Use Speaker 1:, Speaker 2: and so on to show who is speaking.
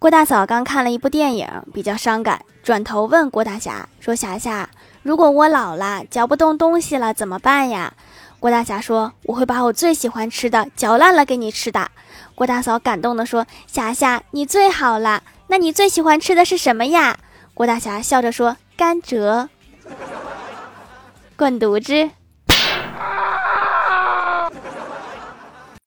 Speaker 1: 郭大嫂刚看了一部电影，比较伤感。转头问郭大侠：「说霞霞，如果我老了嚼不动东西了怎么办呀？」郭大侠说：「我会把我最喜欢吃的嚼烂了给你吃的。」郭大嫂感动地说：「霞霞，你最好了，那你最喜欢吃的是什么呀？」郭大侠笑着说：「甘蔗滚犊子！」